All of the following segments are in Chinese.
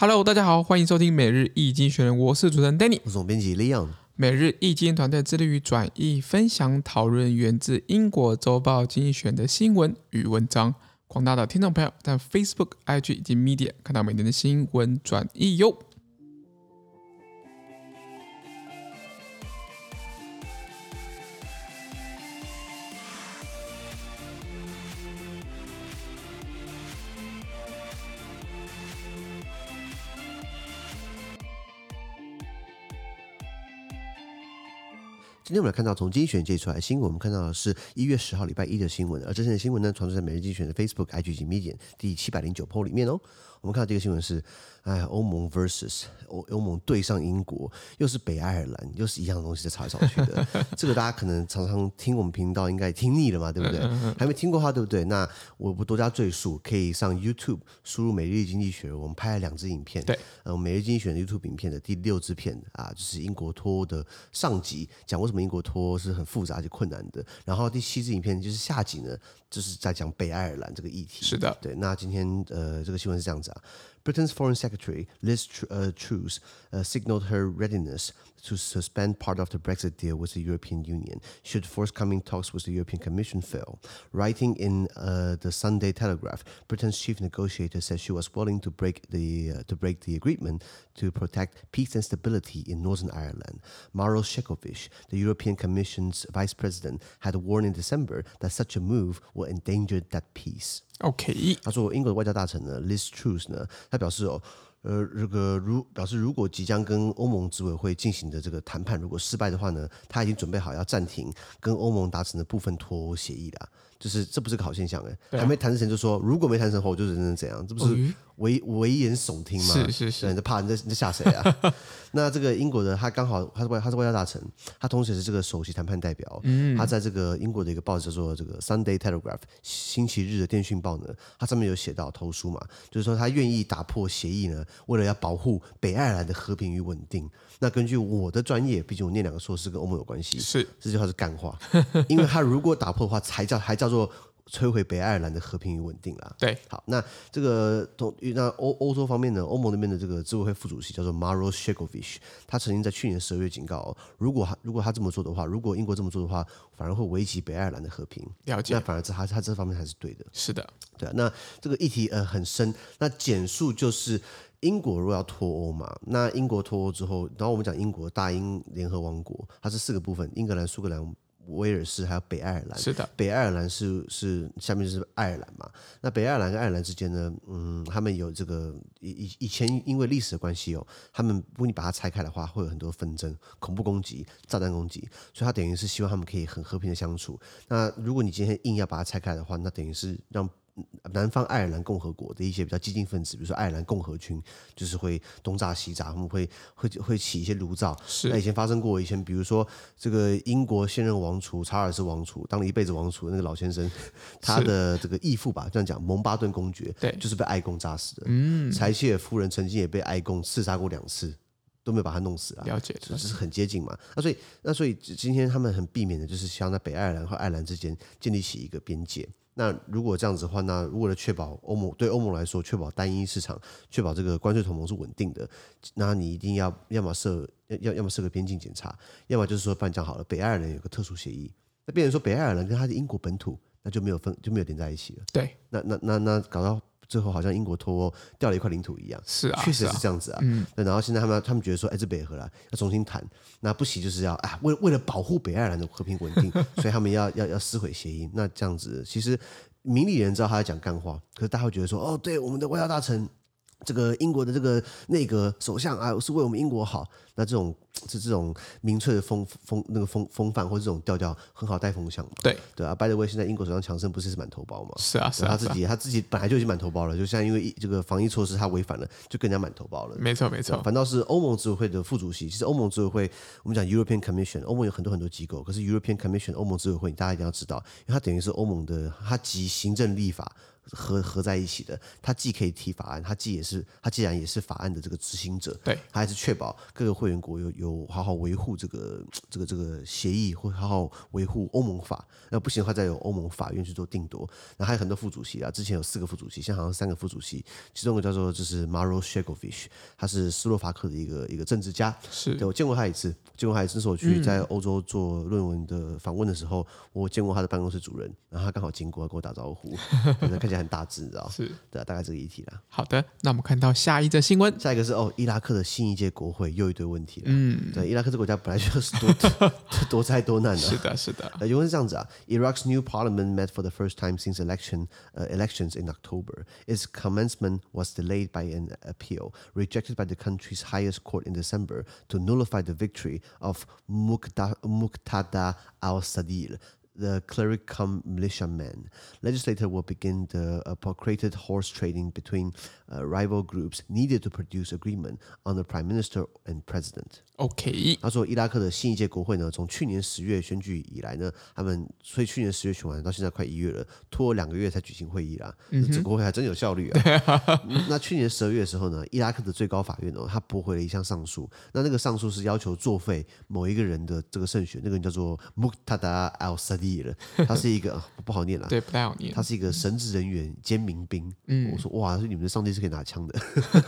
Hello，大家好，欢迎收听每日易经济学人，我是主持人 Danny，我是总编辑 Leon。每日易经团队致力于转译、分享、讨论源自英国周报《经济学人》的新闻与文章。广大的听众朋友在 Facebook、IG 以及 Media 看到每天的新闻转译哟。今天我们来看到从精选界出来的新闻，我们看到的是一月十号礼拜一的新闻，而这些新闻呢，传出在每日精选的 Facebook、IG 及 Media 第七百零九 po 里面哦。我们看到这个新闻是，哎，欧盟 versus 欧欧盟对上英国，又是北爱尔兰，又是一样的东西在吵来吵去的。这个大家可能常常听我们频道，应该听腻了嘛，对不对？还没听过的话，对不对？那我不多加赘述，可以上 YouTube 输入“每日经济学”，我们拍了两支影片。对，呃，每日经济学人 YouTube 影片的第六支片啊，就是英国脱欧的上集，讲为什么英国脱欧是很复杂而且困难的。然后第七支影片就是下集呢，就是在讲北爱尔兰这个议题。是的，对。那今天呃，这个新闻是这样子啊。Britain's Foreign Secretary Liz Truss signaled her readiness to suspend part of the Brexit deal with the European Union should forthcoming talks with the European Commission fail. Writing in uh, the Sunday Telegraph, Britain's chief negotiator said she was willing to break the uh, to break the agreement to protect peace and stability in Northern Ireland. Maros Shevkovich, the European Commission's vice president, had warned in December that such a move will endanger that peace. OK，他说英国的外交大臣呢，Liz Truss 呢，他 表示哦，呃，这个如表示如果即将跟欧盟执委会进行的这个谈判如果失败的话呢，他已经准备好要暂停跟欧盟达成的部分脱欧协议了，就是这不是个好现象哎，啊、还没谈成就说如果没谈成后就人人怎样，这不是？危危言耸听吗？是是是，你在怕你在你在吓谁啊？那这个英国的他刚好他是外他是外交大臣，他同时也是这个首席谈判代表。嗯，他在这个英国的一个报纸叫做这个 Sunday Telegraph 星期日的电讯报呢，他上面有写到投书嘛，就是说他愿意打破协议呢，为了要保护北爱尔兰的和平与稳定。那根据我的专业，毕竟我念两个硕士跟欧盟有关系，是这句话是干话，因为他如果打破的话，才叫还叫做。摧毁北爱尔兰的和平与稳定啦。对，好，那这个同那欧欧洲方面呢，欧盟那边的这个执委会副主席叫做 Maros Shevkovich，他曾经在去年十二月警告，如果他如果他这么做的话，如果英国这么做的话，反而会危及北爱尔兰的和平。了解，那反而是他他这方面还是对的。是的，对啊。那这个议题呃很深，那简述就是英国如果要脱欧嘛，那英国脱欧之后，然后我们讲英国大英联合王国，它是四个部分：英格兰、苏格兰。威尔士还有北爱尔兰，是的，北爱尔兰是是下面就是爱尔兰嘛。那北爱尔兰跟爱尔兰之间呢，嗯，他们有这个以以以前因为历史的关系哦，他们如果你把它拆开的话，会有很多纷争、恐怖攻击、炸弹攻击，所以他等于是希望他们可以很和平的相处。那如果你今天硬要把它拆开的话，那等于是让。南方爱尔兰共和国的一些比较激进分子，比如说爱尔兰共和军，就是会东炸西炸，他们会会会起一些炉灶。是，那以前发生过，以前比如说这个英国现任王储查尔斯王储当了一辈子王储的那个老先生，他的这个义父吧，这样讲，蒙巴顿公爵，对，就是被埃公炸死的。嗯，柴契尔夫人曾经也被埃公刺杀过两次，都没有把他弄死啊。了解，这是很接近嘛。那所以那所以今天他们很避免的就是想在北爱尔兰和爱尔兰之间建立起一个边界。那如果这样子的话，那为了确保欧盟对欧盟来说，确保单一市场，确保这个关税同盟是稳定的，那你一定要要么设要要么设个边境检查，要么就是说，反正讲好了，北爱尔兰有个特殊协议，那变成说北爱尔兰跟他的英国本土，那就没有分就没有连在一起了。对，那那那那搞到。最后好像英国脱欧掉了一块领土一样，是啊，确实是这样子啊。嗯，然后现在他们他们觉得说，哎，这北爱尔兰要重新谈，那不行就是要啊，为为了保护北爱尔兰的和平稳定，所以他们要要要撕毁协议。那这样子，其实明理人知道他在讲干话，可是大家会觉得说，哦，对，我们的外交大臣。这个英国的这个内阁首相啊，是为我们英国好。那这种是这种民粹的风风那个风风范或者这种调调很好带风向嘛？对对啊。By the way，现在英国首相强生不是是满头包嘛？是啊，是啊。他自己他自己本来就已经满头包了，就像因为这个防疫措施他违反了，就更加满头包了。没错没错。反倒是欧盟执委会的副主席，其实欧盟执委会我们讲 European Commission，欧盟有很多很多机构，可是 European Commission 欧盟执委会，大家一定要知道，因为它等于是欧盟的，它集行政立法。合合在一起的。他既可以提法案，他既也是他既然也是法案的这个执行者，对，他还是确保各个会员国有有好好维护这个这个这个协议，会好好维护欧盟法。那不行的话，再由欧盟法院去做定夺。那还有很多副主席啊，之前有四个副主席，现在好像三个副主席，其中一个叫做就是 Maros Sefcovic，他是斯洛伐克的一个一个政治家。是，对，我见过他一次，见过他一次，那是我去在欧洲做论文的访问的时候，嗯、我见过他的办公室主任，然后他刚好经过，跟我打招呼，看起来很大只，你知道？是，对，大概这个议题啦。好的，那我们看到下一则新闻，下一个是哦，伊拉克的新一届国会又一堆问题了。嗯，对，伊拉克这个国家本来就是多多灾多难的。是的，是的。呃，原文是这样子啊，Iraq's new parliament met for the first time since election、uh, elections in October. Its commencement was delayed by an appeal rejected by the country's highest court in December to nullify the victory of Muqtada al-Sadr. The cleric cum militiaman. Legislator will begin the uh, procreated horse trading between uh, rival groups needed to produce agreement on the prime minister and president. OK，他说伊拉克的新一届国会呢，从去年十月选举以来呢，他们所以去年十月选完到现在快一月了，拖了两个月才举行会议啦。嗯，这国会还真有效率啊。那去年十二月的时候呢，伊拉克的最高法院哦，他驳回了一项上诉。那那个上诉是要求作废某一个人的这个胜选，那个人叫做 Muqtada al-Sadr，他是一个不好念啦，对，不太好念。他是一个神职人员兼民兵。嗯，我说哇，你们的上帝是可以拿枪的。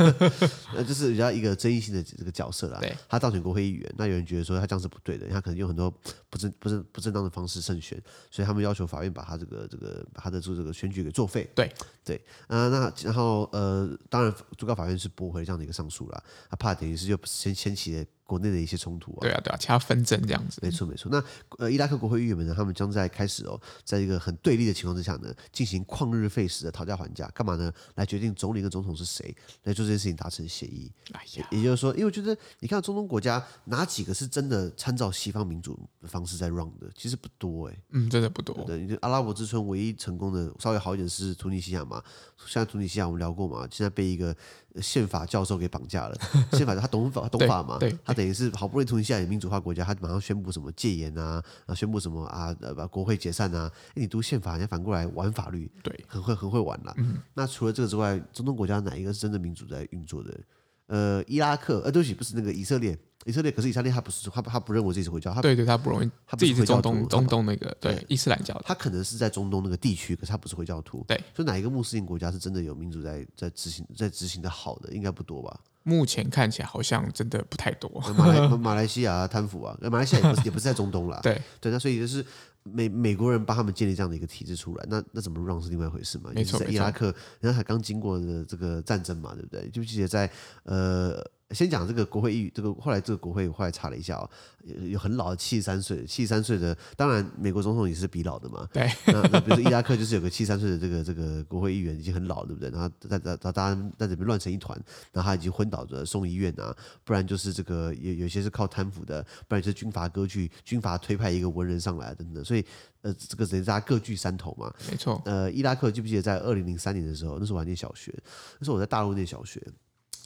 那就是比较一个争议性的这个角色啦。对，他造成。国会议员，那有人觉得说他这样是不对的，他可能用很多不正、不正、不正当的方式胜选，所以他们要求法院把他这个、这个、把他的做这个选举给作废。对对，呃，那然后呃，当然最高法院是驳回这样的一个上诉了，他怕等于是就先掀起了。国内的一些冲突啊，对啊，对啊，其他纷争这样子，没错没错。那呃，伊拉克国会议员们呢，他们将在开始哦，在一个很对立的情况之下呢，进行旷日费时的讨价还价，干嘛呢？来决定总理跟总统是谁，来做这件事情达成协议。哎呀，也就是说，因为我觉得你看中东国家哪几个是真的参照西方民主的方式在 run 的，其实不多哎，嗯，真的不多。对，阿拉伯之春唯一成功的稍微好一点是突尼西亚嘛，现在突尼西亚我们聊过嘛，现在被一个。宪法教授给绑架了，宪法他懂法懂法嘛？他等于是好不容易突尼西亚民主化国家，他马上宣布什么戒严啊，啊宣布什么啊，把国会解散啊。你读宪法，人家反过来玩法律，对，很会很会玩啦。嗯、那除了这个之外，中东国家哪一个是真正民主在运作的？呃，伊拉克，呃，对不起，不是那个以色列。以色列，可是以色列他不是他他不认为自己是回教，他对对，他不容易，他自己是中东中东那个对，对伊斯兰教，他可能是在中东那个地区，可是他不是回教徒。对，所以哪一个穆斯林国家是真的有民主在在执行在执行的好的，应该不多吧？目前看起来好像真的不太多。马来 马来西亚贪腐啊，马来西亚也不是也不是在中东啦。对对，那所以就是美美国人帮他们建立这样的一个体制出来，那那怎么让是另外一回事嘛？没错，在伊拉克，人家才刚经过的这个战争嘛，对不对？就记得在呃。先讲这个国会议，这个后来这个国会后来查了一下哦，有有很老的七十三岁，七十三岁的，当然美国总统也是比老的嘛。对，那那比如说伊拉克就是有个七十三岁的这个这个国会议员已经很老，对不对？然后在在在大家在这边乱成一团，然后他已经昏倒着送医院啊，不然就是这个有有些是靠贪腐的，不然就是军阀割据，军阀推派一个文人上来等等，所以呃这个人大家各据山头嘛。没错。呃，伊拉克记不记得在二零零三年的时候，那时候我还念小学，那时候我在大陆念小学。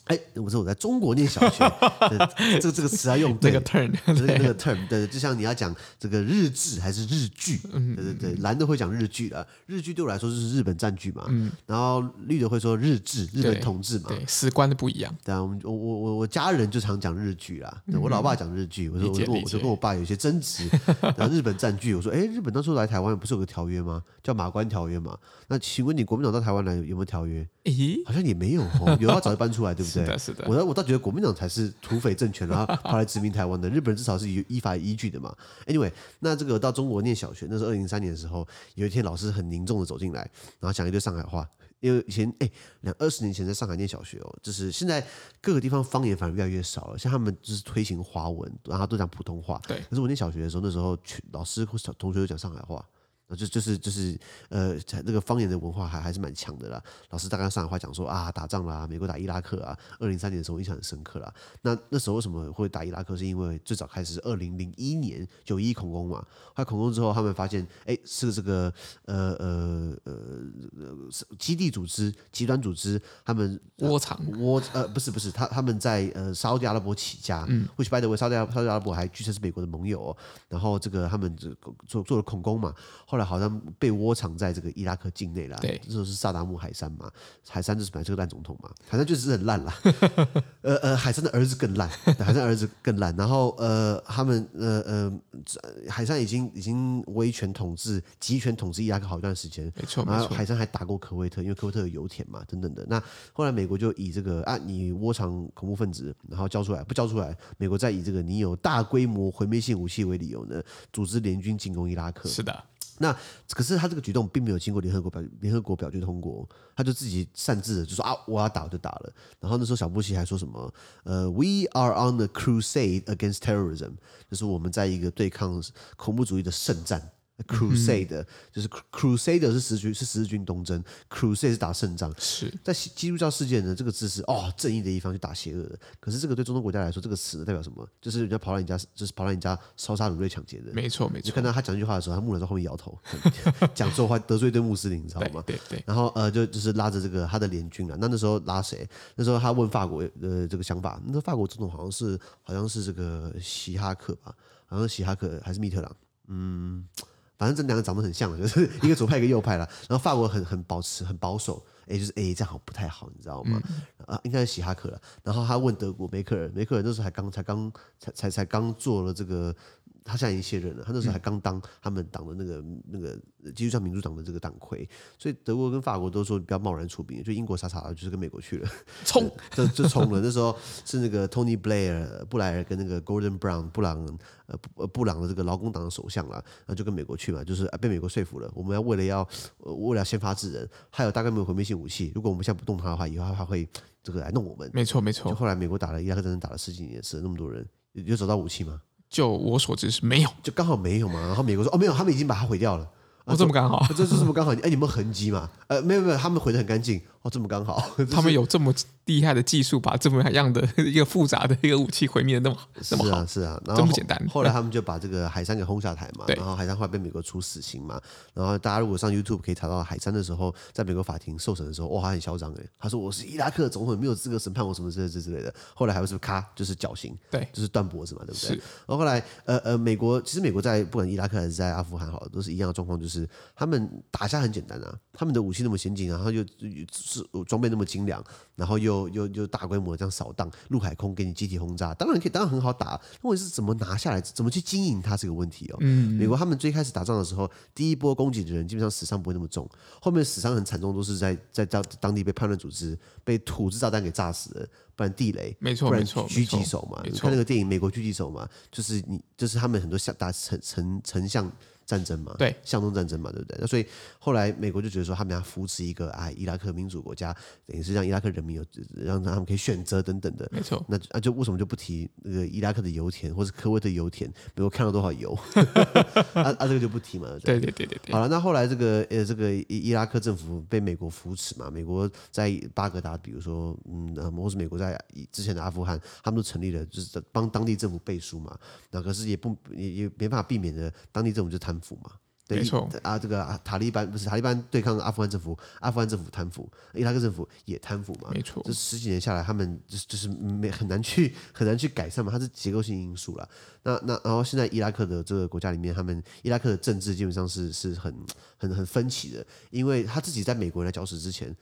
哎，我说我在中国念小学，这个这个词要用对那个 term，那个那个 term，对，就像你要讲这个日志还是日剧，对对对，蓝的会讲日剧了，日剧对我来说就是日本占据嘛，然后绿的会说日治，日本统治嘛，对，史观的不一样。对啊，我我我我我家人就常讲日剧啦，我老爸讲日剧，我说我我就跟我爸有些争执，然后日本占据，我说哎，日本当初来台湾不是有个条约吗？叫马关条约嘛？那请问你国民党到台湾来有没有条约？咦，好像也没有哦，有的话早就搬出来，对不对？是的，是的。我我倒觉得国民党才是土匪政权，然后 跑来殖民台湾的。日本人至少是有依法依据的嘛。Anyway，那这个到中国念小学，那是二零零三年的时候，有一天老师很凝重的走进来，然后讲一堆上海话。因为以前哎，两二十年前在上海念小学哦，就是现在各个地方方言反而越来越少了。像他们就是推行华文，然后都讲普通话。对。可是我念小学的时候，那时候老师或小同学都讲上海话。就就是就是呃，那个方言的文化还还是蛮强的啦。老师大概上海话讲说啊，打仗啦，美国打伊拉克啊，二零三年的时候印象很深刻啦。那那时候为什么会打伊拉克？是因为最早开始是二零零一年九一恐攻嘛。后来恐攻之后，他们发现哎，是这个呃呃呃基地组织、极端组织，他们窝藏窝呃不是不是，他他们在呃沙特阿拉伯起家，嗯，which by the way，沙特沙特阿拉伯还据称是美国的盟友哦。然后这个他们这做做了恐攻嘛。后来好像被窝藏在这个伊拉克境内了。对，这时候是萨达姆海山嘛，海山就是本来是个烂总统嘛，海山确实是很烂啦。呃呃，海山的儿子更烂，海山儿子更烂。然后呃，他们呃呃，海山已经已经威权统治、集权统治伊拉克好一段时间。没错，然后海山还打过科威特，因为科威特有油田嘛，等等的。那后来美国就以这个啊，你窝藏恐怖分子，然后交出来不交出来，美国再以这个你有大规模毁灭性武器为理由呢，组织联军进攻伊拉克。是的。那可是他这个举动并没有经过联合国表联合国表决通过，他就自己擅自的就说啊，我要打就打了。然后那时候小布希还说什么呃，We are on the crusade against terrorism，就是我们在一个对抗恐怖主义的圣战。Crusade、嗯、就是 Crusader 是十字军是十字军东征，Crusade 是打胜仗。是在基督教世界呢，这个字是哦正义的一方去打邪恶的。可是这个对中东国家来说，这个词代表什么？就是人家跑到你家，就是跑到你家烧杀掳掠抢劫的。没错没错。就看到他讲这句话的时候，他牧人在后面摇头，讲错话得罪一堆穆斯林，你知道吗？对对，对。然后呃，就就是拉着这个他的联军了。那那时候拉谁？那时候他问法国的这个想法。那时候法国总统好像是好像是这个希哈克吧？好像是希哈克还是密特朗？嗯。反正这两个长得很像，就是一个左派一个右派了。然后法国很很保持很保守，哎，就是哎这样好不太好，你知道吗？嗯、啊，应该是希哈克了。然后他问德国梅克尔，梅克尔那时候还刚才刚才才才刚做了这个。他现在已经卸任了，他那时候还刚当他们党的那个那个基督教民主党的这个党魁，所以德国跟法国都说不要贸然出兵，就英国傻傻的就是跟美国去了，冲 就就冲了。那时候是那个 Tony Blair 布莱尔跟那个 Gordon Brown 布朗呃布布朗的这个劳工党的首相了，然后就跟美国去嘛，就是被美国说服了，我们要为了要为了要先发制人，还有大概没有毁灭性武器，如果我们现在不动他的话，以后他会这个来弄我们。没错没错。就后来美国打了伊拉克战争，打了十几年，死了那么多人，有找到武器吗？就我所知是没有，就刚好没有嘛。然后美国说哦没有，他们已经把它毁掉了。哦，这么刚好，这是这么刚好？哎，你们痕迹嘛？呃，没有没有，他们毁的很干净。哦，这么刚好，他们有这么厉害的技术，把这么样的 一个复杂的一个武器毁灭的那么那么好，是啊，这么简单。后来他们就把这个海山给轰下台嘛，然后海山后来被美国处死刑嘛。然后大家如果上 YouTube 可以查到海山的时候，在美国法庭受审的时候，哇，他很嚣张哎，他说我是伊拉克总统，没有资格审判我什么之类之类的。后来还不是咔，就是绞刑，对，就是断脖子嘛，对不对？然后后来呃呃，美国其实美国在不管伊拉克还是在阿富汗，好都是一样的状况，就是他们打下很简单啊，他们的武器那么先进，然后又是装备那么。精良，然后又又又大规模这样扫荡，陆海空给你集体轰炸，当然可以，当然很好打。问题是怎么拿下来，怎么去经营它这个问题哦。嗯，美国他们最开始打仗的时候，第一波攻击的人基本上死伤不会那么重，后面死伤很惨重，都是在在当当地被叛乱组织被土制炸弹给炸死的，不然地雷，没错，不然没错，狙击手嘛，你看那个电影《美国狙击手》嘛，就是你就是他们很多像打成成成像。战争嘛，对，向东战争嘛，对不对？那所以后来美国就觉得说，他们要扶持一个啊，伊拉克民主国家，等于是让伊拉克人民有让他们可以选择等等的。没错。那啊，就为什么就不提那个伊拉克的油田，或是科威特油田？美国看到多少油？啊啊，这个就不提嘛。对对对对对。好了，那后来这个呃，这个伊伊拉克政府被美国扶持嘛，美国在巴格达，比如说嗯，或是美国在之前的阿富汗，他们都成立了，就是帮当地政府背书嘛。那可是也不也也没办法避免的，当地政府就贪腐嘛。对没错啊，这个啊塔利班不是塔利班对抗阿富汗政府，阿富汗政府贪腐，伊拉克政府也贪腐嘛。没错，这十几年下来，他们就是就是没很难去很难去改善嘛，它是结构性因素了。那那然后现在伊拉克的这个国家里面，他们伊拉克的政治基本上是是很很很分歧的，因为他自己在美国人来搅屎之前。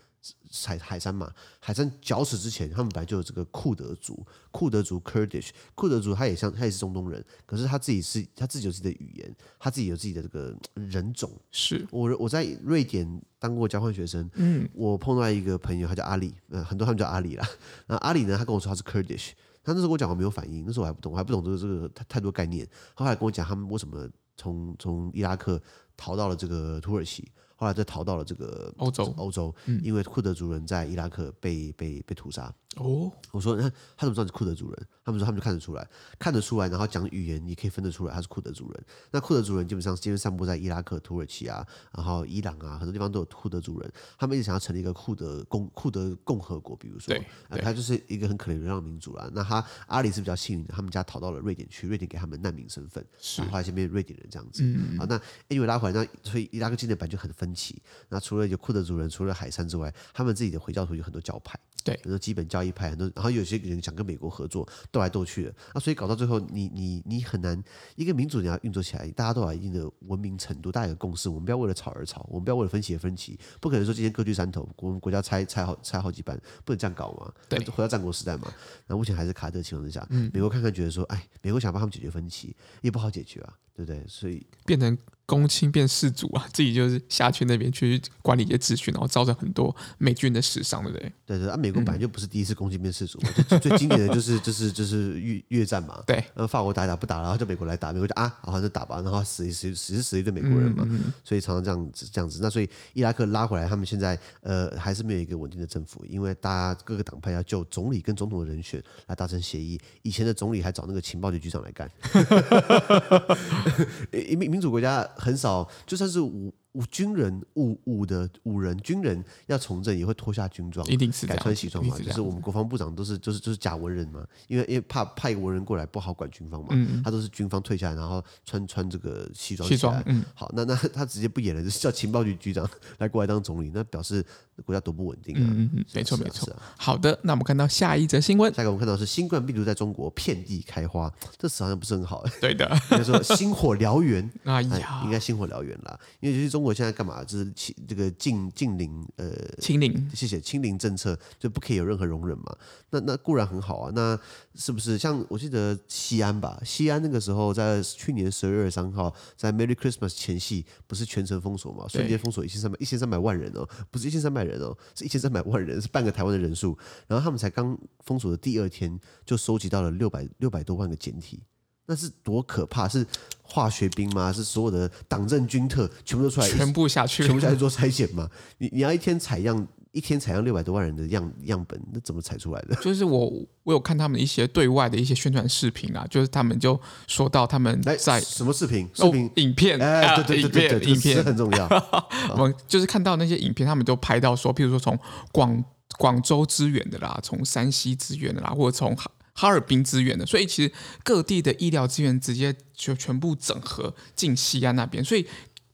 海海山嘛，海山绞死之前，他们本来就有这个库德族，库德族 Kurdish，库德族他也像他也是中东人，可是他自己是他自己有自己的语言，他自己有自己的这个人种。是我我在瑞典当过交换学生，嗯，我碰到一个朋友，他叫阿里，嗯，很多他们叫阿里啦。那阿里呢，他跟我说他是 Kurdish，他那时候跟我讲我没有反应，那时候我还不懂，我还不懂这个这个太太多概念。后来跟我讲他们为什么从从伊拉克逃到了这个土耳其。后来再逃到了这个欧洲，欧洲，因为库德族人在伊拉克被被被屠杀。哦，我说那他怎么知道是库德族人？他们说他们就看得出来，看得出来，然后讲语言你可以分得出来他是库德族人。那库德族人基本上基本散布在伊拉克、土耳其啊，然后伊朗啊，很多地方都有库德族人。他们一直想要成立一个库德共库德共和国，比如说，对，他就是一个很可怜流浪民族啦。那他阿里是比较幸运的，他们家逃到了瑞典去，瑞典给他们难民身份，是后来先变瑞典人这样子。嗯，好，那因为拉回来，那所以伊拉克境内本来就很分歧。那除了有库德族人，除了海山之外，他们自己的回教徒有很多教派。对，比如说基本教义派，很多，然后有些人想跟美国合作，斗来斗去的，啊，所以搞到最后你，你你你很难一个民主你要运作起来，大家都有一定的文明程度，大家有共识，我们不要为了吵而吵，我们不要为了分歧而分歧，不可能说今天割据山头，我们国家拆拆好拆好几半，不能这样搞嘛，对，回到战国时代嘛，那目前还是卡在这个情况之下，嗯，美国看看觉得说，哎，美国想帮他们解决分歧，也不好解决啊，对不对？所以变成。公卿变世主啊，自己就是下去那边去管理一些秩序，然后造成很多美军的死伤，对不对？对对啊，美国本来就不是第一次公卿变世主，嗯、最经典的就是就是就是越越战嘛。对，然后法国打一打不打了，然后就美国来打，美国就啊，好像就打吧，然后死一死死死一堆美国人嘛，嗯嗯、所以常常这样子这样子。那所以伊拉克拉回来，他们现在呃还是没有一个稳定的政府，因为大家各个党派要就总理跟总统的人选来达成协议。以前的总理还找那个情报局局长来干，民民主国家很少。就算是五武军人五五的五人军人要从政，也会脱下军装，一定是改穿西装嘛。就是我们国防部长都是就是就是假文人嘛，因为因为怕派一个文人过来不好管军方嘛，嗯、他都是军方退下来，然后穿穿这个西装。西装，嗯，好，那那 他直接不演了，就是叫情报局局长 来过来当总理，那表示国家多不稳定啊。嗯嗯，没错没错。好的，那我们看到下一则新闻，下一个我们看到是新冠病毒在中国遍地开花，这词好像不是很好。对的，应该说星火燎原。哎呀，应该星火燎原啦，因为其实中国现在干嘛？就是清这个禁禁令，呃，清零，谢谢清零政策就不可以有任何容忍嘛。那那固然很好啊。那是不是像我记得西安吧？西安那个时候在去年十二月三号，在 Merry Christmas 前夕，不是全城封锁嘛？瞬间封锁一千三百一千三百万人哦，不是一千三百人哦，是一千三百万人，是半个台湾的人数。然后他们才刚封锁的第二天，就收集到了六百六百多万个简体。那是多可怕？是化学兵吗？是所有的党政军特全部都出来，全部下去，全部下去做筛检吗？你你要一天采样，一天采样六百多万人的样样本，那怎么采出来的？就是我我有看他们一些对外的一些宣传视频啊，就是他们就说到他们在什么视频？视频、哦、影片？哎，对对对对对，影片很重要。我们就是看到那些影片，他们都拍到说，譬如说从广广州支援的啦，从山西支援的啦，或者从。哈尔滨资源的，所以其实各地的医疗资源直接就全部整合进西安那边，所以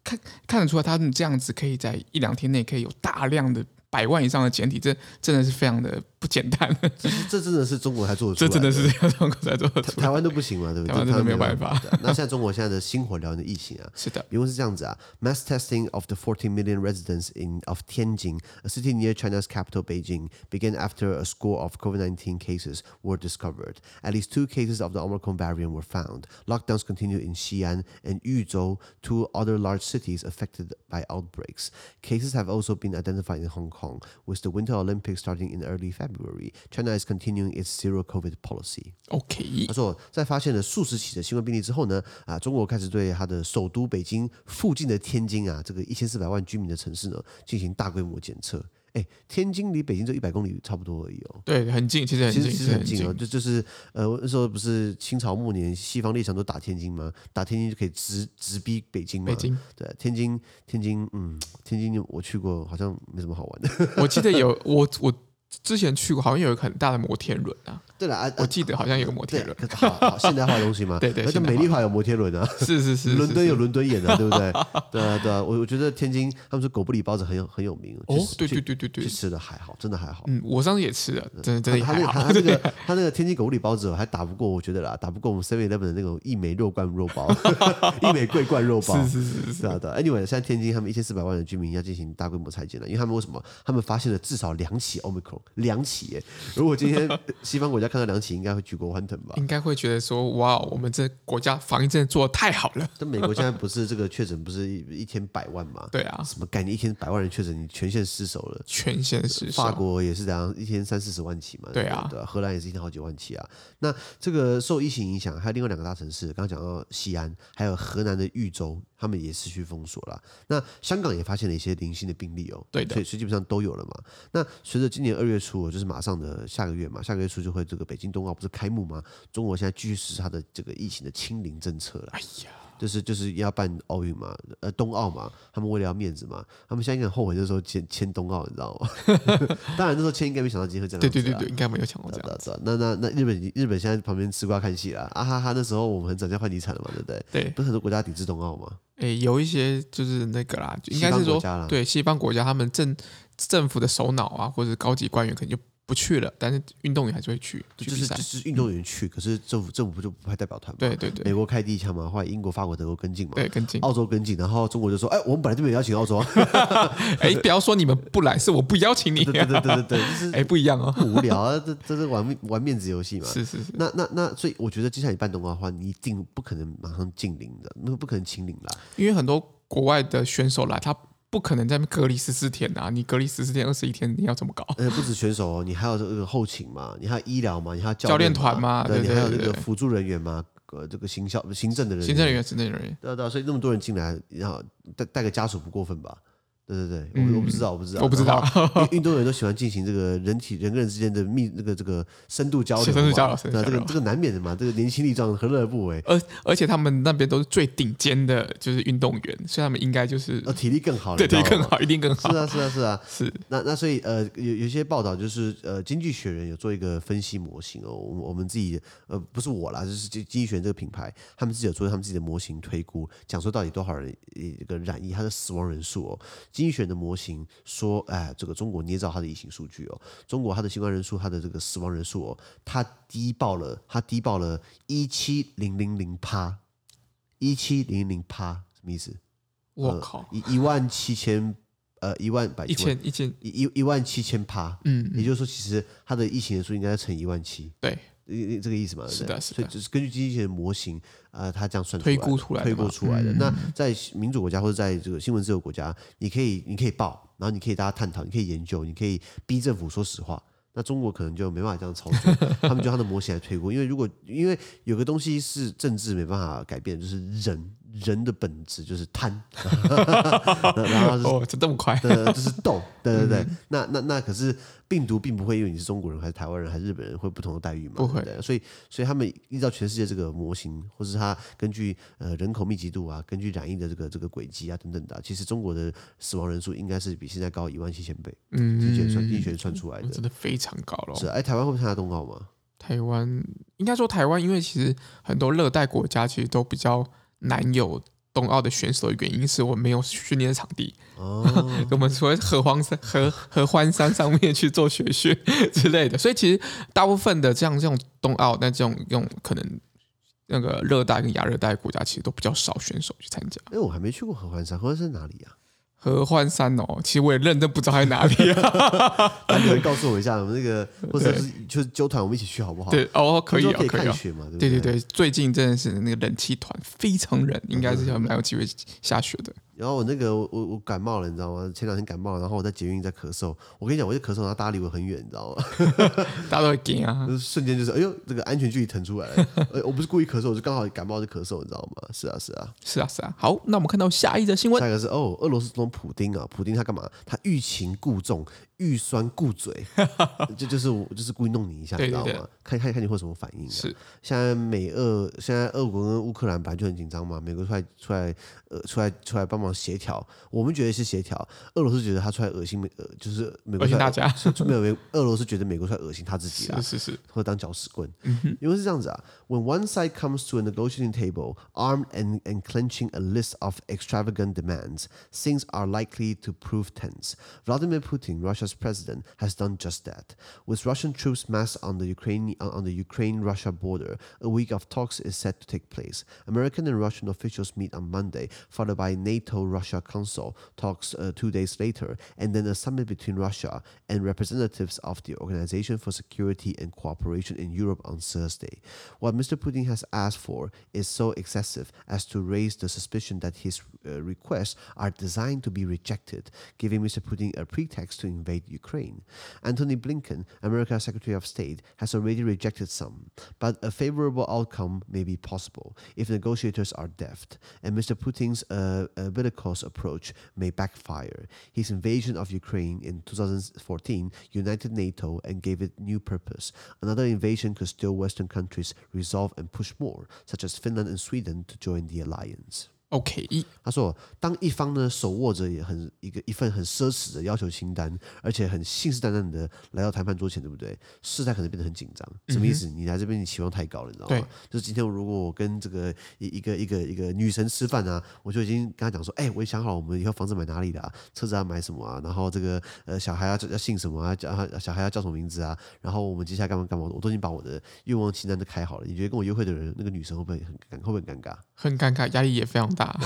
看看得出来，他们这样子可以在一两天内可以有大量的百万以上的简体，这真的是非常的。不简单，这这真的是中国才做的出来的，这真的是中国才做的。台湾都不行嘛，对不对？台湾真的没有办法。那现在中国现在的星火燎原的疫情啊，是的，因为是这样子啊，mass testing of the 14 million residents in of Tianjin, a city near China's capital Beijing, began after a score of COVID-19 cases were discovered. At least two cases of the Omicron variant were found. Lockdowns continued in Xi'an and Yuzhou, two other large cities affected by outbreaks. Cases have also been identified in Hong Kong, with the Winter Olympics starting in early February. China is continuing its zero COVID policy. OK，他说，在发现了数十起的新冠病例之后呢，啊，中国开始对它的首都北京附近的天津啊，这个一千四百万居民的城市呢，进行大规模检测。哎，天津离北京就一百公里差不多而已哦。对，很近，其实很近，其实很近哦。就就是呃，那时候不是清朝末年，西方列强都打天津吗？打天津就可以直直逼北京嘛。北京对，天津天津嗯，天津我去过，好像没什么好玩的。我记得有我我。之前去过，好像有一个很大的摩天轮啊。对了啊，我记得好像有个摩天轮，好好现代化的东西嘛。对 对，而且美丽华有摩天轮啊。是是是，伦敦有伦敦眼啊，对不对？对啊对啊，我我觉得天津他们说狗不理包子很有很有名。哦，对对对对对，去吃的还好，真的还好。嗯，我上次也吃了，真的真的还好。他那个 他那个天津狗不理包子还打不过，我觉得啦，打不过我们 Seven Eleven 的那种一美肉罐肉包，一美桂冠肉包。是是是是，对啊对。Anyway，现在天津他们一千四百万的居民要进行大规模裁剪了，因为他们为什么？他们发现了至少两起 Omicron，两起耶。如果今天西方国家看到两起，应该会举国欢腾吧？应该会觉得说：“哇，我们这国家防疫真的做的太好了。”但美国现在不是这个确诊不是一天百万吗？对啊，什么概念？一天百万人确诊，你全线失守了。全线失守。法国也是这样，一天三四十万起嘛。对啊，对，荷兰也是一天好几万起啊。那这个受疫情影响，还有另外两个大城市，刚刚讲到西安，还有河南的豫州。他们也持续封锁了。那香港也发现了一些零星的病例哦，对的，所以所以基本上都有了嘛。那随着今年二月初，就是马上的下个月嘛，下个月初就会这个北京冬奥不是开幕吗？中国现在继续实施它的这个疫情的清零政策了。哎呀。就是就是要办奥运嘛，呃，冬奥嘛，他们为了要面子嘛，他们现在应该很后悔那时候签签冬奥，你知道吗？当然那时候签应该没想到今天会这样。对对对对，应该没有想过这样子。那那那日本日本现在旁边吃瓜看戏啦，啊哈哈，那时候我们很早就换遗产了嘛，对不对？对，不是很多国家抵制冬奥吗？诶，有一些就是那个啦，应该是说对西方国家他们政政府的首脑啊，或者高级官员可能就。不去了，但是运动员还是会去，去就是就是运动员去，嗯、可是政府政府不就不派代表团吗。对对对，美国开第一枪嘛，后来英国、法国、德国跟进嘛，对跟进，澳洲跟进，然后中国就说：“哎，我们本来就没有邀请澳洲。”哎，不要说你们不来，是我不邀请你。对对对对对，就是 哎不一样哦，无聊啊，这这是玩玩面子游戏嘛。是是是。那那那，所以我觉得接下来你办冬奥的话，你一定不可能马上进零的，那个不可能清零啦，因为很多国外的选手来，他。不可能在隔离十四天啊！你隔离十四天、二十一天，你要怎么搞？呃，不止选手哦，你还有这个后勤嘛，你还有医疗嘛，你还有教练团嘛，对，你还有这个辅助人员嘛，呃，这个行销、行政的人员，行政人员、行政人员，对对，所以那么多人进来，然后带带个家属不过分吧？对对对，我我不知道，我不知道，我不知道。运动员都喜欢进行这个人体人跟人之间的密那个这个深度交流，深度交流，那这个这个难免的嘛，这个年轻力壮，何乐而不为？而而且他们那边都是最顶尖的，就是运动员，所以他们应该就是呃体力更好，对体力更好，一定更好。是啊是啊是啊是。那那所以呃有有些报道就是呃经济学人有做一个分析模型哦，我我们自己呃不是我啦，就是经经济学人这个品牌，他们自己有做他们自己的模型推估，讲说到底多少人一个染疫，他的死亡人数哦，经济学人的模型。说，哎，这个中国捏造他的疫情数据哦，中国他的新冠人数，他的这个死亡人数哦，他低报了，他低报了一七零零零趴，一七零零趴什么意思？我靠，一一万七千，呃，一万百一千一千一一一万七千趴，嗯，也就是说，其实他的疫情人数应该要乘一万七，对。这个意思嘛？是的，是的。所以就是根据机器人的模型，呃，它这样算推估出来，推估出来的。嗯、那在民主国家或者在这个新闻自由国家，你可以，你可以报，然后你可以大家探讨，你可以研究，你可以逼政府说实话。那中国可能就没办法这样操作，他们就他的模型来推估。因为如果因为有个东西是政治没办法改变，就是人。人的本质就是贪，然后是哦，这这么快，对，就是斗，对对对。嗯、那那那可是病毒并不会因为你是中国人还是台湾人还是日本人会不同的待遇嘛？不会，对，所以所以他们依照全世界这个模型，或是他根据呃人口密集度啊，根据染疫的这个这个轨迹啊等等的、啊，其实中国的死亡人数应该是比现在高一万七千倍。嗯，经济学算经济学算出来的，真的非常高了。是，哎，台湾会不会参加冬奥吗？台湾应该说台湾，因为其实很多热带国家其实都比较。难有冬奥的选手的原因是我们没有训练场地，哦，我们说合欢山、合合欢山上面去做学训之类的，所以其实大部分的这样这种冬奥，那这种用可能那个热带跟亚热带国家其实都比较少选手去参加。哎，我还没去过合欢山，合欢山哪里呀？合欢山哦，其实我也认真不知道在哪里啊。那你会告诉我一下，我们那个或者是就是揪团，我们一起去好不好？对哦，可以啊，可以啊。对对对，最近真的是那个冷气团非常冷，应该是我们还有机会下雪的。然后我那个我我感冒了，你知道吗？前两天感冒了，然后我在捷运在咳嗽。我跟你讲，我一咳嗽，然后大家离我很远，你知道吗？大家都会惊啊！就 是瞬间就是，哎呦，这个安全距离腾出来了。我不是故意咳嗽，我就刚好感冒就咳嗽，你知道吗？是啊，是啊，是啊，是啊。好，那我们看到下一则新闻。下一个是哦，俄罗斯总统普丁啊，普丁他干嘛？他欲擒故纵。欲酸故嘴，这就是我就是故意弄你一下，你知道吗？看看看你会什么反应啊？是，现在美俄现在俄国跟乌克兰本来就很紧张嘛，美国出来出来呃出来出来帮忙协调，我们觉得是协调，俄罗斯觉得他出来恶心美呃就是美国出来恶心大家，没有没有，俄罗斯觉得美国出来恶心他自己啊，是是是，或者当搅屎棍，因为是这样子啊，When one side comes to a negotiating table armed and and clenching a list of extravagant demands, things are likely to prove tense. Vladimir Putin, Russia. president has done just that. With Russian troops massed on the Ukraine on the Ukraine-Russia border, a week of talks is set to take place. American and Russian officials meet on Monday, followed by NATO-Russia Council talks uh, two days later, and then a summit between Russia and representatives of the Organization for Security and Cooperation in Europe on Thursday. What Mr. Putin has asked for is so excessive as to raise the suspicion that his uh, requests are designed to be rejected, giving Mr. Putin a pretext to invade Ukraine. Antony Blinken, America's Secretary of State, has already rejected some, but a favorable outcome may be possible if negotiators are deft, and Mr. Putin's uh, uh, bellicose approach may backfire. His invasion of Ukraine in 2014 united NATO and gave it new purpose. Another invasion could still Western countries resolve and push more, such as Finland and Sweden, to join the alliance. OK，他说，当一方呢手握着也很一个一份很奢侈的要求清单，而且很信誓旦旦的来到谈判桌前，对不对？事态可能变得很紧张。什么意思？嗯、你来这边你期望太高了，你知道吗？就是今天如果我跟这个一一个一个一个女神吃饭啊，我就已经跟她讲说，哎，我也想好我们以后房子买哪里的、啊，车子要买什么啊，然后这个呃小孩要要姓什么啊，叫小孩要叫什么名字啊，然后我们接下来干嘛干嘛，我都已经把我的愿望清单都开好了。你觉得跟我约会的人那个女生会不会很尴会不会很尴尬？很尴尬，压力也非常大。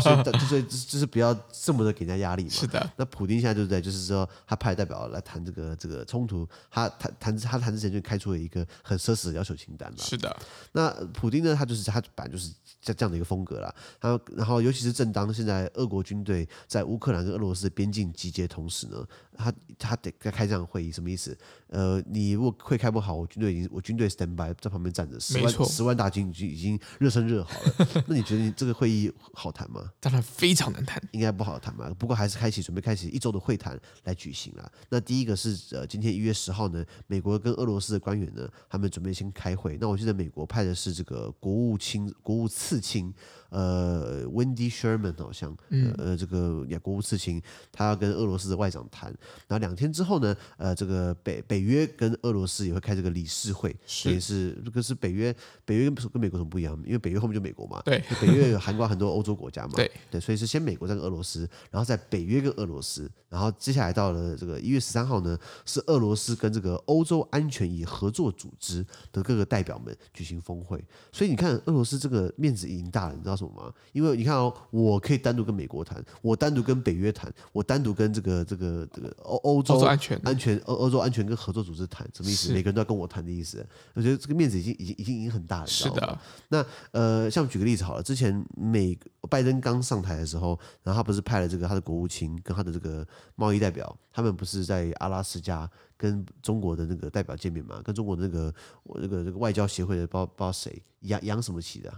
所以，所以就是不要这么的给人家压力嘛。是的。那普丁现在对不对？就是说，他派代表来谈这个这个冲突，他谈谈他谈之前就开出了一个很奢侈的要求清单了。是的。那普丁呢？他就是他本来就是这这样的一个风格啦。他然后尤其是正当现在俄国军队在乌克兰跟俄罗斯的边境集结同时呢，他他得开这样的会议，什么意思？呃，你如果会开不好，我军队已经我军队 stand by 在旁边站着，十万十万大军已经已经热身热好了。那你觉得你这个会议好谈吗？当然非常难谈，应该不好谈吧。不过还是开启准备开启一周的会谈来举行了。那第一个是呃，今天一月十号呢，美国跟俄罗斯的官员呢，他们准备先开会。那我记得美国派的是这个国务卿、国务次卿。呃，Wendy Sherman 好像，呃，嗯、这个也国务次卿，他要跟俄罗斯的外长谈。然后两天之后呢，呃，这个北北约跟俄罗斯也会开这个理事会，所以是这个是北约，北约跟跟美国什么不一样？因为北约后面就美国嘛，对，北约有涵盖很多欧洲国家嘛，对对，所以是先美国再跟俄罗斯，然后在北约跟俄罗斯，然后接下来到了这个一月十三号呢，是俄罗斯跟这个欧洲安全与合作组织的各个代表们举行峰会。所以你看，俄罗斯这个面子已经大了，你知道？什么吗？因为你看哦，我可以单独跟美国谈，我单独跟北约谈，我单独跟这个这个这个欧欧洲安全安全欧欧洲安全跟合作组织谈，什么意思？每个人都要跟我谈的意思。我觉得这个面子已经已经已经已经很大了，是的。那呃，像举个例子好了，之前美拜登刚上台的时候，然后他不是派了这个他的国务卿跟他的这个贸易代表，他们不是在阿拉斯加跟中国的那个代表见面嘛？跟中国的那个我这个这个外交协会的不知道不知道谁杨杨什么旗的。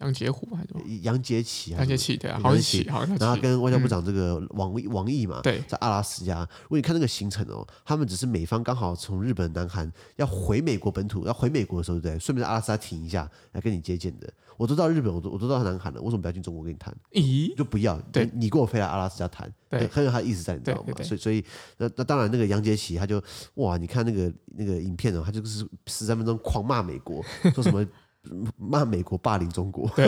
杨洁虎还是杨洁篪？杨洁篪对啊，好像好像。然后跟外交部长这个王毅王毅嘛，对，在阿拉斯加。如果你看那个行程哦，他们只是美方刚好从日本、南韩要回美国本土，要回美国的时候，对不对？顺便在阿拉斯加停一下来跟你接见的。我都到日本，我都我都到南韩了，为什么不要进中国跟你谈？咦，就不要？对，你跟我飞来阿拉斯加谈，对，很有他的意思在，你知道吗？所以所以那那当然，那个杨洁篪他就哇，你看那个那个影片哦，他就是十三分钟狂骂美国，说什么？骂美国霸凌中国，对，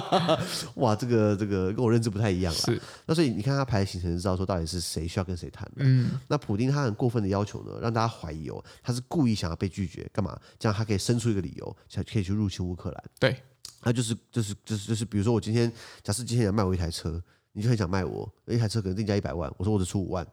哇，这个这个跟我认知不太一样了。是，那所以你看他排的行程，知道说到底是谁需要跟谁谈的。嗯，那普丁他很过分的要求呢，让大家怀疑哦，他是故意想要被拒绝，干嘛？这样他可以生出一个理由，想可以去入侵乌克兰。对，他就是就是就是就是，比如说我今天假设今天想卖我一台车，你就很想卖我一台车，可能定价一百万，我说我只出五万。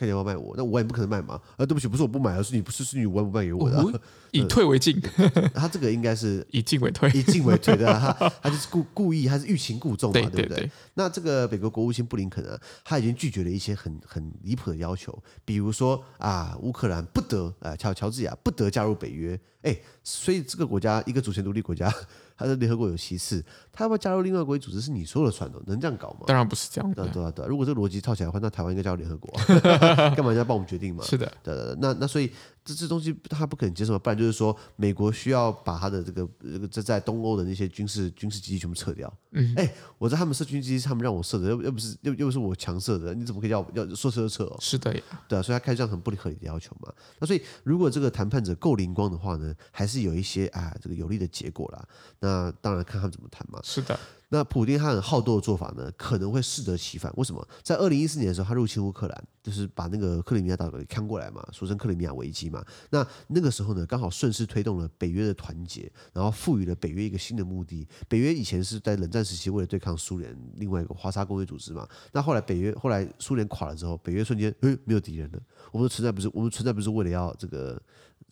看你要卖我，那五万也不可能卖嘛？啊，对不起，不是我不买，而是你不是是你五万不卖给我的，哦，以退为进。他这个应该是 以进为退，以进为退的。他他就是故故意，他是欲擒故纵嘛，对，对不对？对那这个美国国务卿布林肯呢，他已经拒绝了一些很很离谱的要求，比如说啊，乌克兰不得啊，乔乔治亚不得加入北约。哎，所以这个国家一个主权独立国家。他在联合国有席次，他要不要加入另外一个国际组织是你说了算的，能这样搞吗？当然不是这样的。对啊对啊，如果这个逻辑套起来的话，那台湾应该加入联合国，干嘛要帮我们决定嘛？是的，对对对。那那所以这这东西他不可能接受，不然就是说美国需要把他的这个这个在在东欧的那些军事军事基地全部撤掉。嗯，哎，我在他们设军基地，他们让我设的，又又不是又又不是我强设的，你怎么可以要要说撤就撤哦？是的呀，对啊，所以他开这样很不合理的要求嘛。那所以如果这个谈判者够灵光的话呢，还是有一些啊这个有利的结果啦。那当然看他们。怎么谈嘛？是的，那普丁他很好斗的做法呢，可能会适得其反。为什么？在二零一四年的时候，他入侵乌克兰，就是把那个克里米亚岛给看过来嘛，俗称克里米亚危机嘛。那那个时候呢，刚好顺势推动了北约的团结，然后赋予了北约一个新的目的。北约以前是在冷战时期为了对抗苏联，另外一个华沙公约组织嘛。那后来北约后来苏联垮了之后，北约瞬间诶没有敌人了。我们的存在不是我们存在不是为了要这个。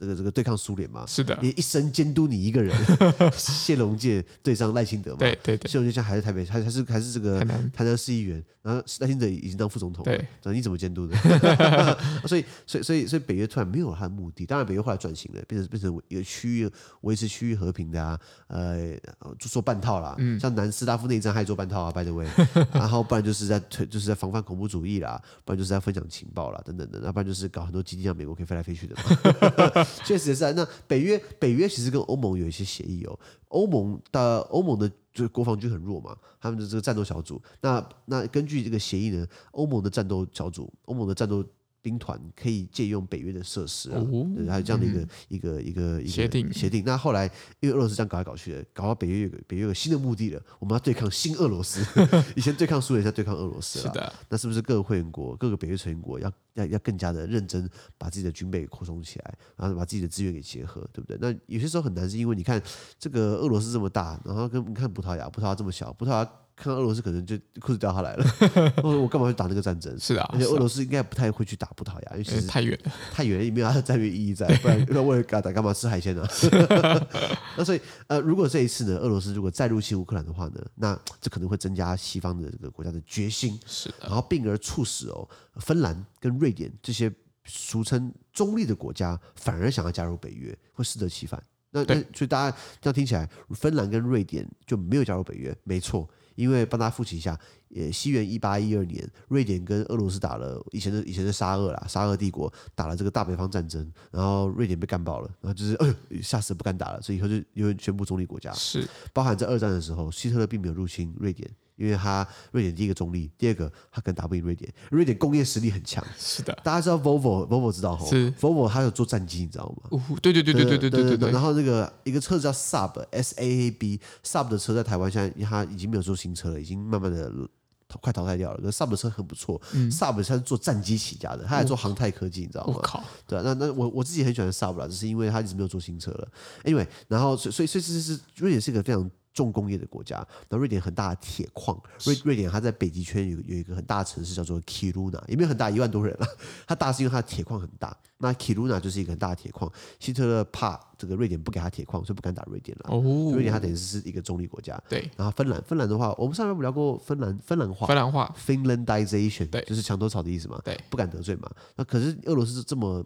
这个这个对抗苏联嘛，是的，你一生监督你一个人，谢龙介对上赖清德嘛，对对对，谢龙介现在还是台北，还还是还是这个台南。市议员，然后赖清德已经当副总统了，对，那你怎么监督的？所以所以所以所以北约突然没有他的目的，当然北约后来转型了，变成变成一个区域维持区域和平的啊，呃，就做半套啦，嗯，像南斯拉夫内战还做半套啊，by the way，然后不然就是在推就是在防范恐怖主义啦，不然就是在分享情报啦，等等的，要不然就是搞很多基地让美国可以飞来飞去的嘛。确实是啊，那北约北约其实跟欧盟有一些协议哦。欧盟的欧盟的就是国防军很弱嘛，他们的这个战斗小组，那那根据这个协议呢，欧盟的战斗小组，欧盟的战斗。兵团可以借用北约的设施啊，哦、对，还有这样的一个、嗯、一个一个一个协定协定。那后来因为俄罗斯这样搞来搞去的，搞到北约有北约有新的目的了，我们要对抗新俄罗斯。以前对抗苏联，现在对抗俄罗斯了。是的，那是不是各个会员国、各个北约成员国要要要更加的认真，把自己的军备扩充起来，然后把自己的资源给结合，对不对？那有些时候很难，是因为你看这个俄罗斯这么大，然后跟你看葡萄牙，葡萄牙这么小，葡萄牙。看到俄罗斯可能就裤子掉下来了，我我干嘛去打那个战争？是啊，而且俄罗斯应该不太会去打葡萄牙，因为其实太远太远，也没有它的战略意义在，不然 要为了打干嘛吃海鲜呢？那所以呃，如果这一次呢，俄罗斯如果再入侵乌克兰的话呢，那这可能会增加西方的这个国家的决心，是的，然后并而促使哦，芬兰跟瑞典这些俗称中立的国家反而想要加入北约，会适得其反。那那所以大家这样听起来，芬兰跟瑞典就没有加入北约，没错。因为帮大家复习一下，呃，西元一八一二年，瑞典跟俄罗斯打了以前的以前的沙俄啦，沙俄帝国打了这个大北方战争，然后瑞典被干爆了，然后就是哎呦吓死不敢打了，所以以后就因为宣布中立国家。是，包含在二战的时候，希特勒并没有入侵瑞典。因为他瑞典第一个中立，第二个他可能打不赢瑞典。瑞典工业实力很强，是的。大家知道 Volvo，Volvo 知道吼，是 Volvo，他有做战机，你知道吗？哦，对对对对对对对对。然后那个一个车子叫 Saab，S A A B，Saab 的车在台湾现在他已经没有做新车了，已经慢慢的快淘汰掉了。可是 Saab 的车很不错，Saab 它是做战机起家的，它还做航太科技，你知道吗？我靠，对，那那我我自己很喜欢 Saab 啦，只是因为它一直没有做新车了。Anyway，然后所以所以所以这是瑞典是一个非常。重工业的国家，那瑞典很大的铁矿，瑞瑞典它在北极圈有有一个很大的城市叫做 Kiruna，也没有很大，一万多人了。它大是因为它的铁矿很大，那 Kiruna 就是一个很大的铁矿。希特勒怕这个瑞典不给他铁矿，所以不敢打瑞典了。哦，瑞典它等于是一个中立国家。对，然后芬兰，芬兰的话，我们上面有聊过芬兰，芬兰话，芬兰话，Finlandization，对，就是墙头草的意思嘛。对，不敢得罪嘛。那可是俄罗斯是这么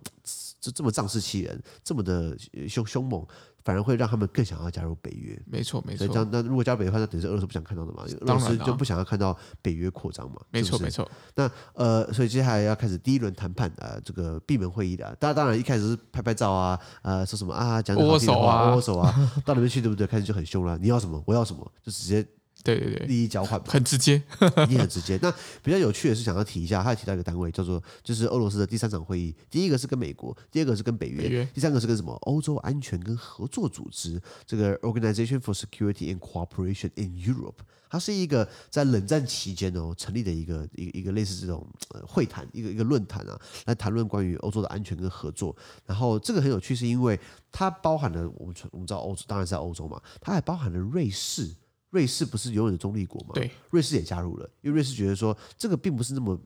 这这么仗势欺人，这么的凶凶猛。反而会让他们更想要加入北约，没错没错。这样，那如果加入北约的话，那等于是俄罗斯不想看到的嘛？俄罗斯就不想要看到北约扩张嘛？没错没错。那呃，所以接下来要开始第一轮谈判啊、呃，这个闭门会议的。大家当然，一开始是拍拍照啊，呃，说什么啊，讲讲好听的话，握握手啊，到里面去对不对？开始就很凶了，你要什么，我要什么，就直接。对对对，利益交换很直接，也很直接。那比较有趣的是，想要提一下，他还提到一个单位叫做，就是俄罗斯的第三场会议。第一个是跟美国，第二个是跟北约，北约第三个是跟什么？欧洲安全跟合作组织，这个 Organization for Security and Cooperation in Europe。它是一个在冷战期间哦成立的一个一个一个类似这种呃会谈，一个一个论坛啊，来谈论关于欧洲的安全跟合作。然后这个很有趣，是因为它包含了我们我们知道欧洲，当然是在欧洲嘛，它还包含了瑞士。瑞士不是永远的中立国吗？对，瑞士也加入了，因为瑞士觉得说这个并不是那么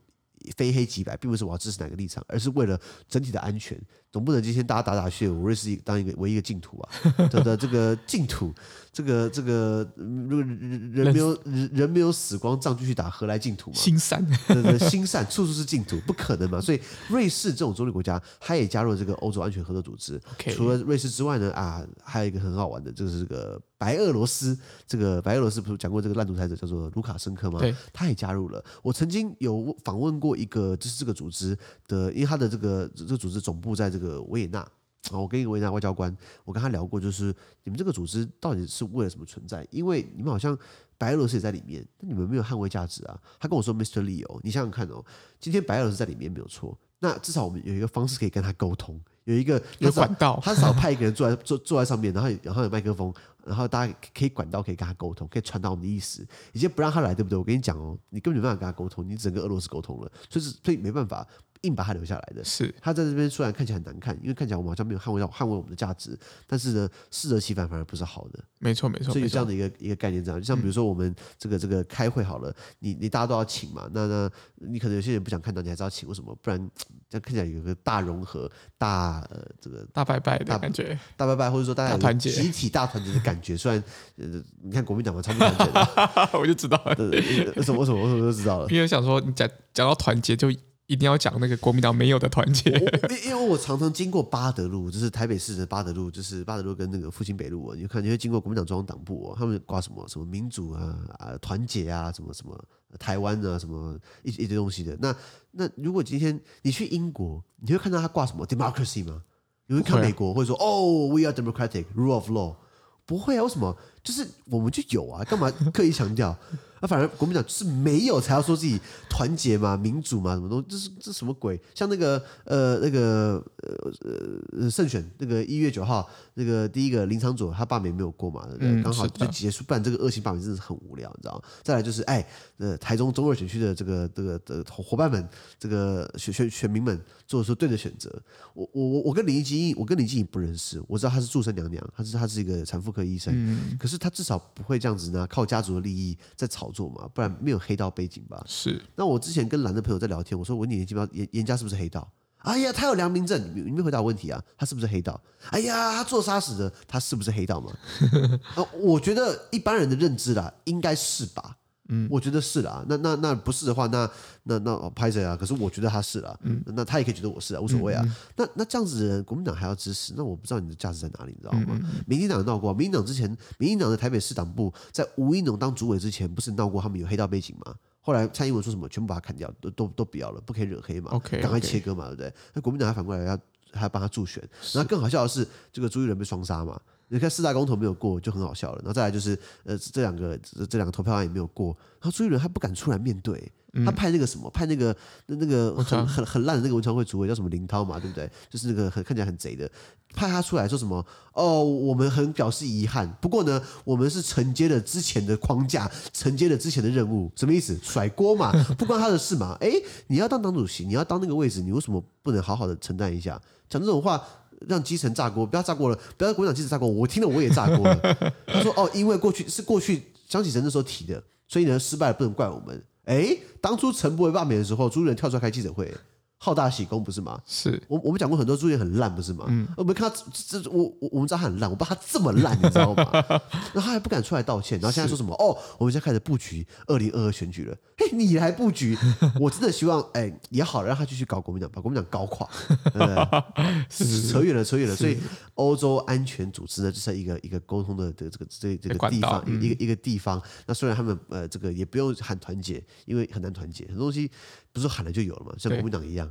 非黑即白，并不是我要支持哪个立场，而是为了整体的安全。总不能今天大家打打去，我瑞士当一个唯一个净土啊！的的这个净土，这个这个，如果人人没有人人没有死光，仗继续打，何来净土嘛？心善，对对，心善，处处是净土，不可能嘛！所以瑞士这种中立国家，他也加入了这个欧洲安全合作组织。除了瑞士之外呢，啊，还有一个很好玩的，就是这个白俄罗斯。这个白俄罗斯不是讲过这个烂独裁者叫做卢卡申科吗？对，他也加入了。我曾经有访问过一个，就是这个组织的，因为他的这个这个组织总部在这个。这个维也纳啊，我跟一个维也纳外交官，我跟他聊过，就是你们这个组织到底是为了什么存在？因为你们好像白俄罗斯也在里面，但你们没有捍卫价值啊。他跟我说，Mr. Leo，你想想看哦，今天白俄罗斯在里面没有错，那至少我们有一个方式可以跟他沟通，有一个有管道，他至少派一个人坐在坐坐在上面，然后然后有麦克风，然后大家可以管道可以跟他沟通，可以传达我们的意思。以前不让他来，对不对？我跟你讲哦，你根本没办法跟他沟通，你只能跟俄罗斯沟通了，所以所以没办法。硬把他留下来的，是他在这边虽然看起来很难看，因为看起来我们好像没有捍卫到捍卫我们的价值，但是呢，适得其反反而不是好的。没错没错，所以这样的一个一个概念这样，就像比如说我们这个这个开会好了，你你大家都要请嘛，那那你可能有些人不想看到，你还是要请，为什么？不然 这样看起来有个大融合、大呃这个大拜拜的感觉，大拜拜或者说大家团结、集体大团结的感觉。虽然 呃，你看国民党嘛，超不团结的，我就知道了。为什么为什么为什么就知道了？因为想说你讲讲到团结就。一定要讲那个国民党没有的团结，因因为我常常经过八德路，就是台北市的八德路，就是八德路跟那个复兴北路，你看你会经过国民党中央党部，他们挂什么什么民主啊啊团结啊什么什么台湾啊什么一一堆东西的。那那如果今天你去英国，你会看到他挂什么 democracy 吗？你会看美国会说哦，we are democratic rule of law。不会啊，为什么？就是我们就有啊，干嘛刻意强调？那、啊、反而国民党是没有，才要说自己团结嘛、民主嘛，什么东西？这是这是什么鬼？像那个呃那个呃呃胜选那个一月九号那个第一个林昶佐他罢免没有过嘛，对不对？刚好就结束，不然这个恶性罢免真的是很无聊，你知道吗？再来就是哎，呃台中中二选区的这个这个的伙伴们，这个选选选民们做出对的选择。我我我我跟林静仪，我跟林静仪不认识，我知道她是祝生娘娘，她是她是一个产妇科医生，嗯、可是她至少不会这样子呢，靠家族的利益在炒。做嘛，不然没有黑道背景吧？是。那我之前跟蓝的朋友在聊天，我说我问你，严严严家是不是黑道？哎呀，他有良民证，你没回答我问题啊？他是不是黑道？哎呀，他做杀死的，他是不是黑道嘛？呃，我觉得一般人的认知啦，应该是吧。嗯，我觉得是啦。那那那不是的话，那那那拍谁啊？可是我觉得他是啦。嗯，那他也可以觉得我是啊，无所谓啊。嗯嗯、那那这样子的人，国民党还要支持？那我不知道你的价值在哪里，你知道吗？民进党闹过，民进党之前，民进党的台北市党部在吴一农当主委之前，不是闹过他们有黑道背景吗？后来蔡英文说什么，全部把他砍掉，都都都不要了，不可以惹黑嘛赶快切割嘛，对不对？那国民党还反过来要还要帮他助选，然后更好笑的是，这个朱立伦被双杀嘛。你看四大公投没有过就很好笑了，然后再来就是呃这两个这两个投票案也没有过，然后朱一伦他不敢出来面对，他派那个什么派那个那那个很很很烂的那个文传会主委叫什么林涛嘛，对不对？就是那个很看起来很贼的，派他出来说什么哦，我们很表示遗憾，不过呢我们是承接了之前的框架，承接了之前的任务，什么意思？甩锅嘛，不关他的事嘛。哎，你要当党主席，你要当那个位置，你为什么不能好好的承担一下？讲这种话。让基层炸锅，不要炸锅了，不要国民党基层炸锅。我听了我也炸锅了。他说：“哦，因为过去是过去江启臣那时候提的，所以呢失败了，不能怪我们。”哎，当初陈柏惟罢免的时候，朱立伦跳出来开记者会。好大喜功不是吗？是我我们讲过很多朱立伦很烂不是吗？嗯，我们看他这这我我我们知道他很烂，我不知道他这么烂，你知道吗？然后他还不敢出来道歉，然后现在说什么？哦，我们现在开始布局二零二二选举了。嘿，你来布局？我真的希望哎也好，让他继续搞国民党，把国民党搞垮。是扯远了，扯远了。所以欧洲安全组织呢，就是一个一个沟通的这个这个这这个地方，一个一个地方。那虽然他们呃这个也不用喊团结，因为很难团结，很多东西。不是喊了就有了嘛，像国民党一样。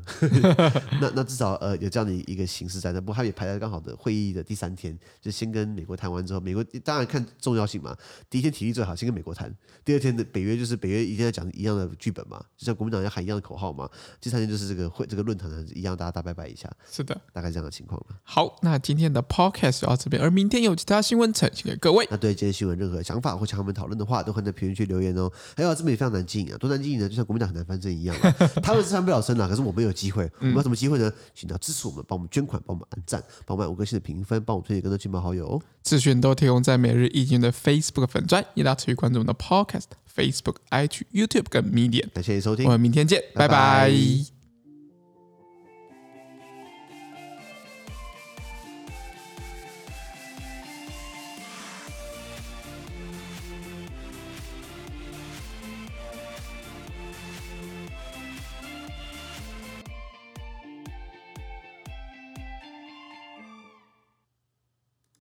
那 那至少呃有这样的一个形式在那，不过他也排在刚好的会议的第三天，就先跟美国谈完之后，美国当然看重要性嘛。第一天体力最好，先跟美国谈。第二天的北约就是北约一定要讲一样的剧本嘛，就像国民党要喊一样的口号嘛。第三天就是这个会这个论坛呢一样，大家大拜拜一下。是的，大概这样的情况了。好，那今天的 podcast 就到这边，而明天有其他新闻呈现给各位。那对今天新闻任何想法或想和我们讨论的话，都可以在评论区留言哦。还有这边也非常难经营啊，多难经营呢，就像国民党很难翻身一样。他们是翻不了身了，可是我们有机会。我们有什么机会呢？请到支持我们，帮我们捐款，帮我们按赞，帮我们五颗星的评分，帮我们推荐更多亲朋好友。资讯都提供在每日一经的 Facebook 粉专，也大家持续关注我们的 Podcast、Facebook、IG、YouTube 跟 Medium。感谢你收听，我们明天见，拜拜。拜拜。